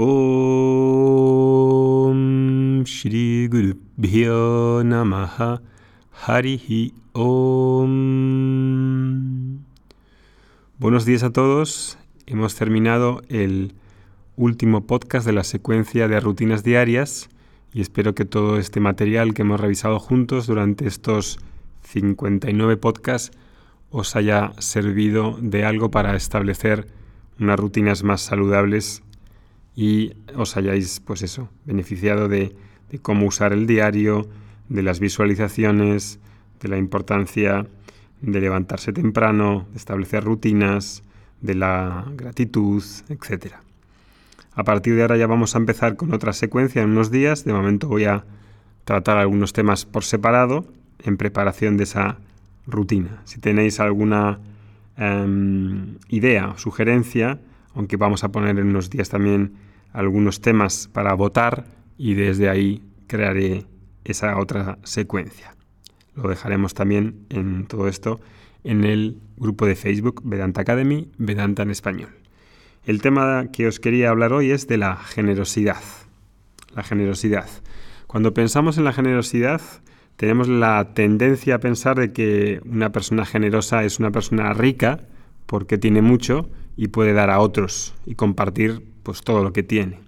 Om Shri Guru Harihi Om. Buenos días a todos. Hemos terminado el último podcast de la secuencia de rutinas diarias y espero que todo este material que hemos revisado juntos durante estos 59 podcasts os haya servido de algo para establecer unas rutinas más saludables y os hayáis, pues eso, beneficiado de, cómo usar el diario, de las visualizaciones, de la importancia de levantarse temprano, de establecer rutinas, de la gratitud, etc. A partir de ahora ya vamos a empezar con otra secuencia en unos días. De momento voy a tratar algunos temas por separado en preparación de esa rutina. Si tenéis alguna em, idea o sugerencia, aunque vamos a poner en unos días también algunos temas para votar y desde ahí crearé esa otra secuencia. Lo dejaremos también en todo esto en el grupo de Facebook Vedanta Academy, Vedanta en español. El tema que os quería hablar hoy es de la generosidad. La generosidad. Cuando pensamos en la generosidad, tenemos la tendencia a pensar de que una persona generosa es una persona rica porque tiene mucho y puede dar a otros y compartir pues todo lo que tiene.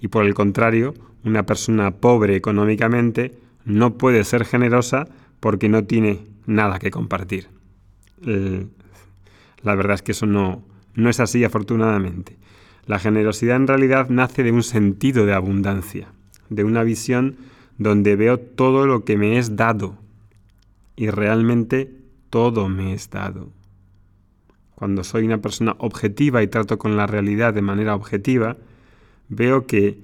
Y por el contrario, una persona pobre económicamente no puede ser generosa porque no tiene nada que compartir. la verdad es que eso no, no es así afortunadamente. La generosidad en realidad nace de un sentido de abundancia, de una visión donde veo todo lo que me es dado y realmente todo me es dado. Cuando soy una persona objetiva y trato con la realidad de manera objetiva, veo que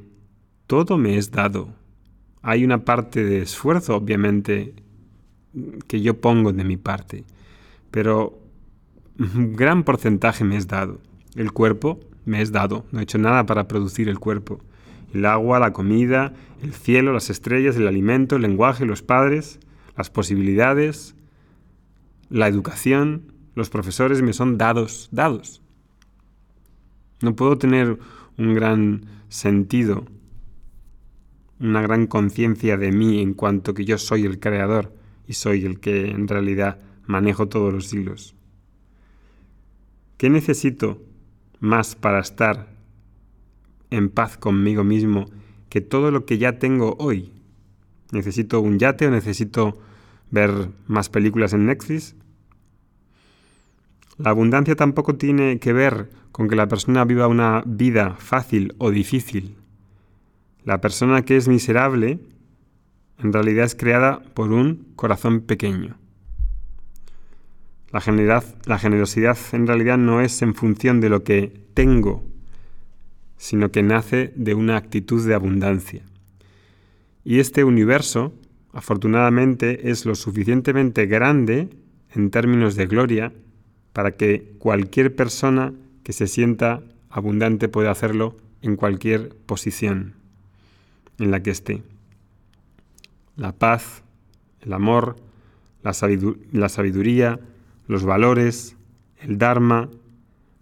todo me es dado. Hay una parte de esfuerzo, obviamente, que yo pongo de mi parte, pero un gran porcentaje me es dado. El cuerpo me es dado, no he hecho nada para producir el cuerpo. El agua, la comida, el cielo, las estrellas, el alimento, el lenguaje, los padres, las posibilidades, la educación, los profesores me son dados, dados. No puedo tener un gran sentido, una gran conciencia de mí en cuanto que yo soy el creador y soy el que en realidad manejo todos los hilos. ¿Qué necesito más para estar en paz conmigo mismo que todo lo que ya tengo hoy? ¿Necesito un yate o necesito ver más películas en Netflix? La abundancia tampoco tiene que ver con que la persona viva una vida fácil o difícil. La persona que es miserable en realidad es creada por un corazón pequeño. La, la generosidad en realidad no es en función de lo que tengo, sino que nace de una actitud de abundancia. Y este universo, afortunadamente, es lo suficientemente grande en términos de gloria para que cualquier persona que se sienta abundante pueda hacerlo en cualquier posición en la que esté. La paz, el amor, la, sabiduría, los valores, el Dharma,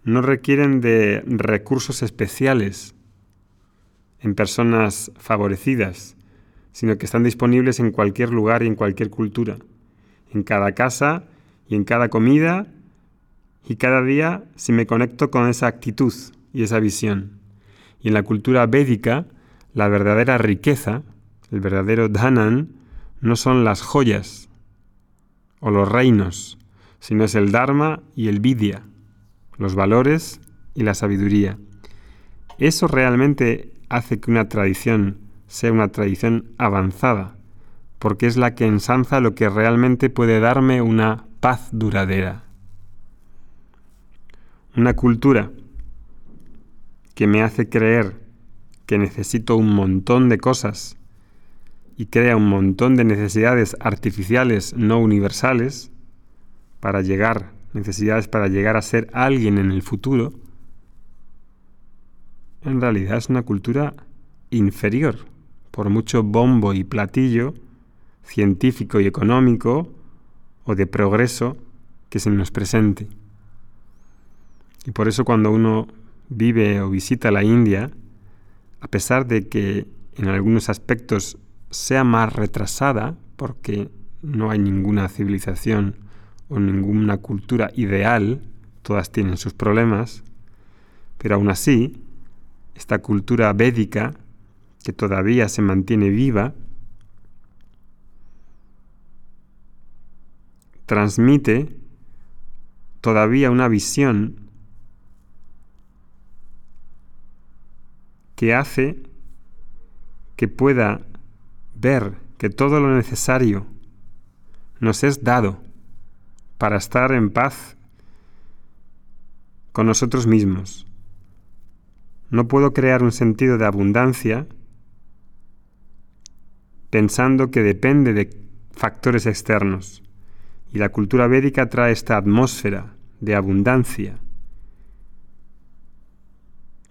no requieren de recursos especiales en personas favorecidas, sino que están disponibles en cualquier lugar y en cualquier cultura, en cada casa y en cada comida y cada día si me conecto con esa actitud y esa visión. Y en la cultura védica, la verdadera riqueza, el verdadero dhanan, no son las joyas o los reinos, sino es el dharma y el vidya, los valores y la sabiduría. Eso realmente hace que una tradición sea una tradición avanzada, porque es la que ensanza lo que realmente puede darme una paz duradera. Una cultura que me hace creer que necesito un montón de cosas y crea un montón de necesidades artificiales no universales para llegar, necesidades para llegar a ser alguien en el futuro, en realidad es una cultura inferior, por mucho bombo y platillo científico y económico o de progreso que se nos presente. Y por eso cuando uno vive o visita la India, a pesar de que en algunos aspectos sea más retrasada, porque no hay ninguna civilización o ninguna cultura ideal, todas tienen sus problemas, pero aún así, esta cultura védica, que todavía se mantiene viva, transmite todavía una visión que hace que pueda ver que todo lo necesario nos es dado para estar en paz con nosotros mismos. No puedo crear un sentido de abundancia pensando que depende de factores externos. Y la cultura védica trae esta atmósfera de abundancia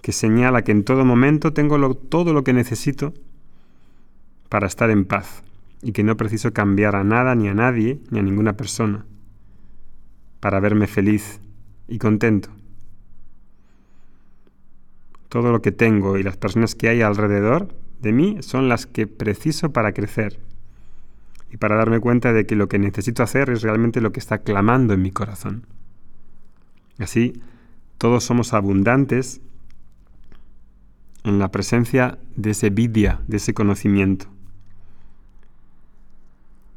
que señala que en todo momento tengo todo lo que necesito para estar en paz y que no preciso cambiar a nada ni a nadie ni a ninguna persona para verme feliz y contento. Todo lo que tengo y las personas que hay alrededor de mí son las que preciso para crecer y para darme cuenta de que lo que necesito hacer es realmente lo que está clamando en mi corazón. Así, todos somos abundantes en la presencia de ese vidya, de ese conocimiento.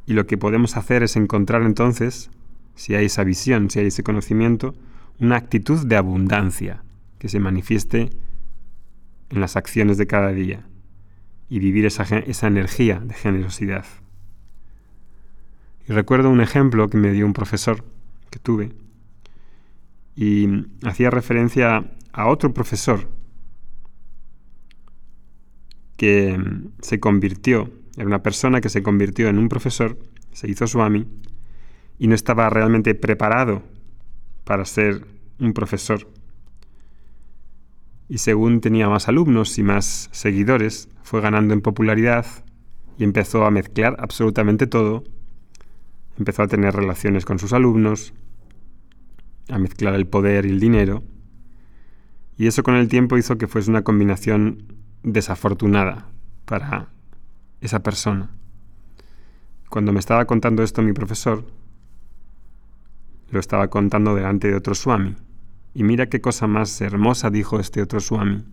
Y lo que podemos hacer es encontrar entonces, si hay esa visión, si hay ese conocimiento, una actitud de abundancia que se manifieste en las acciones de cada día y vivir esa, esa energía de generosidad. Y recuerdo un ejemplo que me dio un profesor que tuve y hacía referencia a otro profesor que se convirtió, era una persona que se convirtió en un profesor, se hizo Swami y no estaba realmente preparado para ser un profesor. Y según tenía más alumnos y más seguidores, fue ganando en popularidad y empezó a mezclar absolutamente todo. Empezó a tener relaciones con sus alumnos, a mezclar el poder y el dinero. Y eso con el tiempo hizo que fuese una combinación desafortunada para esa persona. Cuando me estaba contando esto mi profesor, lo estaba contando delante de otro Swami. Y mira qué cosa más hermosa dijo este otro Swami.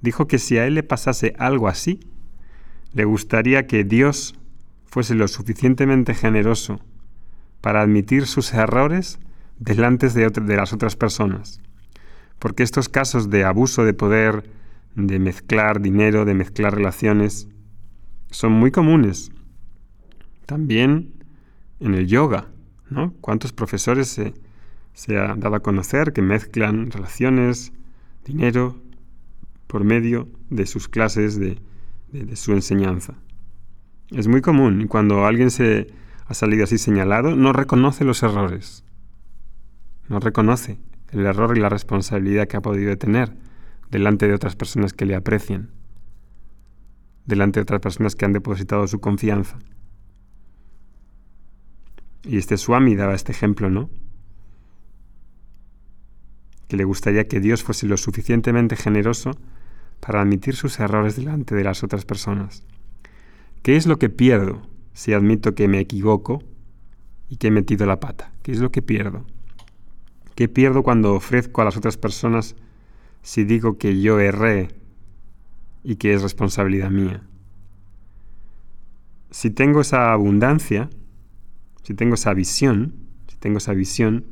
Dijo que si a él le pasase algo así, le gustaría que Dios fuese lo suficientemente generoso para admitir sus errores delante de, de las otras personas. Porque estos casos de abuso de poder, de mezclar dinero, de mezclar relaciones, son muy comunes. También en el yoga, ¿no? ¿Cuántos profesores se, se han dado a conocer que mezclan relaciones, dinero, por medio de sus clases, de, de su enseñanza? Es muy común y cuando alguien se ha salido así señalado, no reconoce los errores. No reconoce el error y la responsabilidad que ha podido tener delante de otras personas que le aprecian, delante de otras personas que han depositado su confianza. Y este Swami daba este ejemplo, ¿no? Que le gustaría que Dios fuese lo suficientemente generoso para admitir sus errores delante de las otras personas. ¿Qué es lo que pierdo si admito que me equivoco y que he metido la pata? ¿Qué es lo que pierdo? ¿Qué pierdo cuando ofrezco a las otras personas si digo que yo erré y que es responsabilidad mía? Si tengo esa abundancia, si tengo esa visión, si tengo esa visión,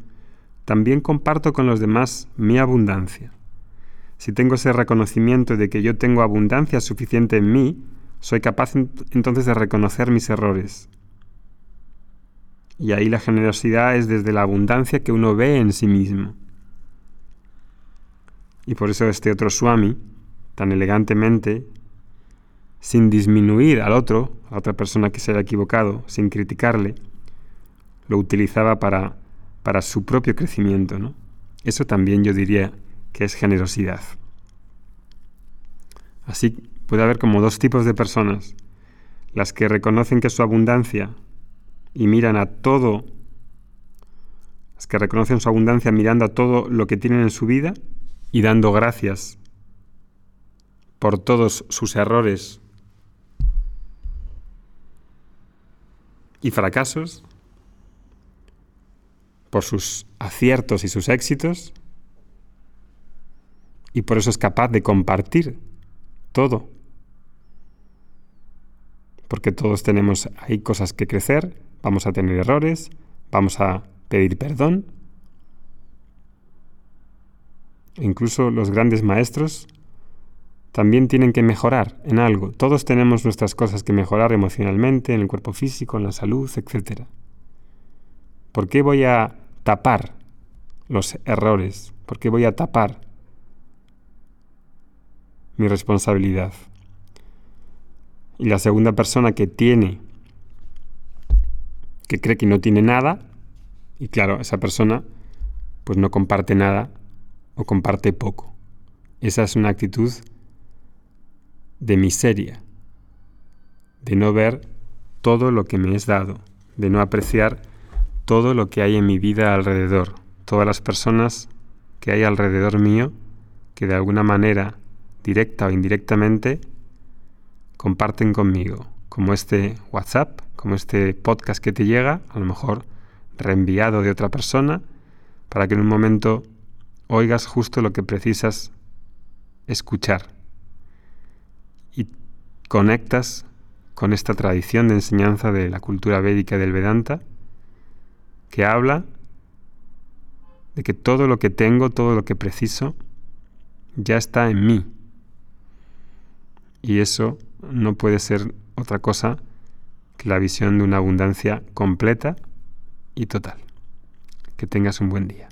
también comparto con los demás mi abundancia. Si tengo ese reconocimiento de que yo tengo abundancia suficiente en mí, soy capaz entonces de reconocer mis errores. Y ahí la generosidad es desde la abundancia que uno ve en sí mismo. Y por eso este otro Swami, tan elegantemente, sin disminuir al otro, a otra persona que se haya equivocado, sin criticarle, lo utilizaba para, para su propio crecimiento. ¿no? Eso también yo diría que es generosidad. Así puede haber como dos tipos de personas, las que reconocen que su abundancia y miran a todo, las que reconocen su abundancia mirando a todo lo que tienen en su vida y dando gracias por todos sus errores y fracasos, por sus aciertos y sus éxitos, y por eso es capaz de compartir todo. Porque todos tenemos ahí cosas que crecer, vamos a tener errores, vamos a pedir perdón. Incluso los grandes maestros también tienen que mejorar en algo. Todos tenemos nuestras cosas que mejorar emocionalmente, en el cuerpo físico, en la salud, etc. ¿Por qué voy a tapar los errores? ¿Por qué voy a tapar mi responsabilidad? Y la segunda persona que tiene, que cree que no tiene nada, y claro, esa persona pues no comparte nada o comparte poco. Esa es una actitud de miseria, de no ver todo lo que me es dado, de no apreciar todo lo que hay en mi vida alrededor, todas las personas que hay alrededor mío que de alguna manera, directa o indirectamente, comparten conmigo, como este WhatsApp, como este podcast que te llega, a lo mejor reenviado de otra persona, para que en un momento oigas justo lo que precisas escuchar y conectas con esta tradición de enseñanza de la cultura védica del Vedanta, que habla de que todo lo que tengo, todo lo que preciso, ya está en mí. Y eso no puede ser otra cosa que la visión de una abundancia completa y total. Que tengas un buen día.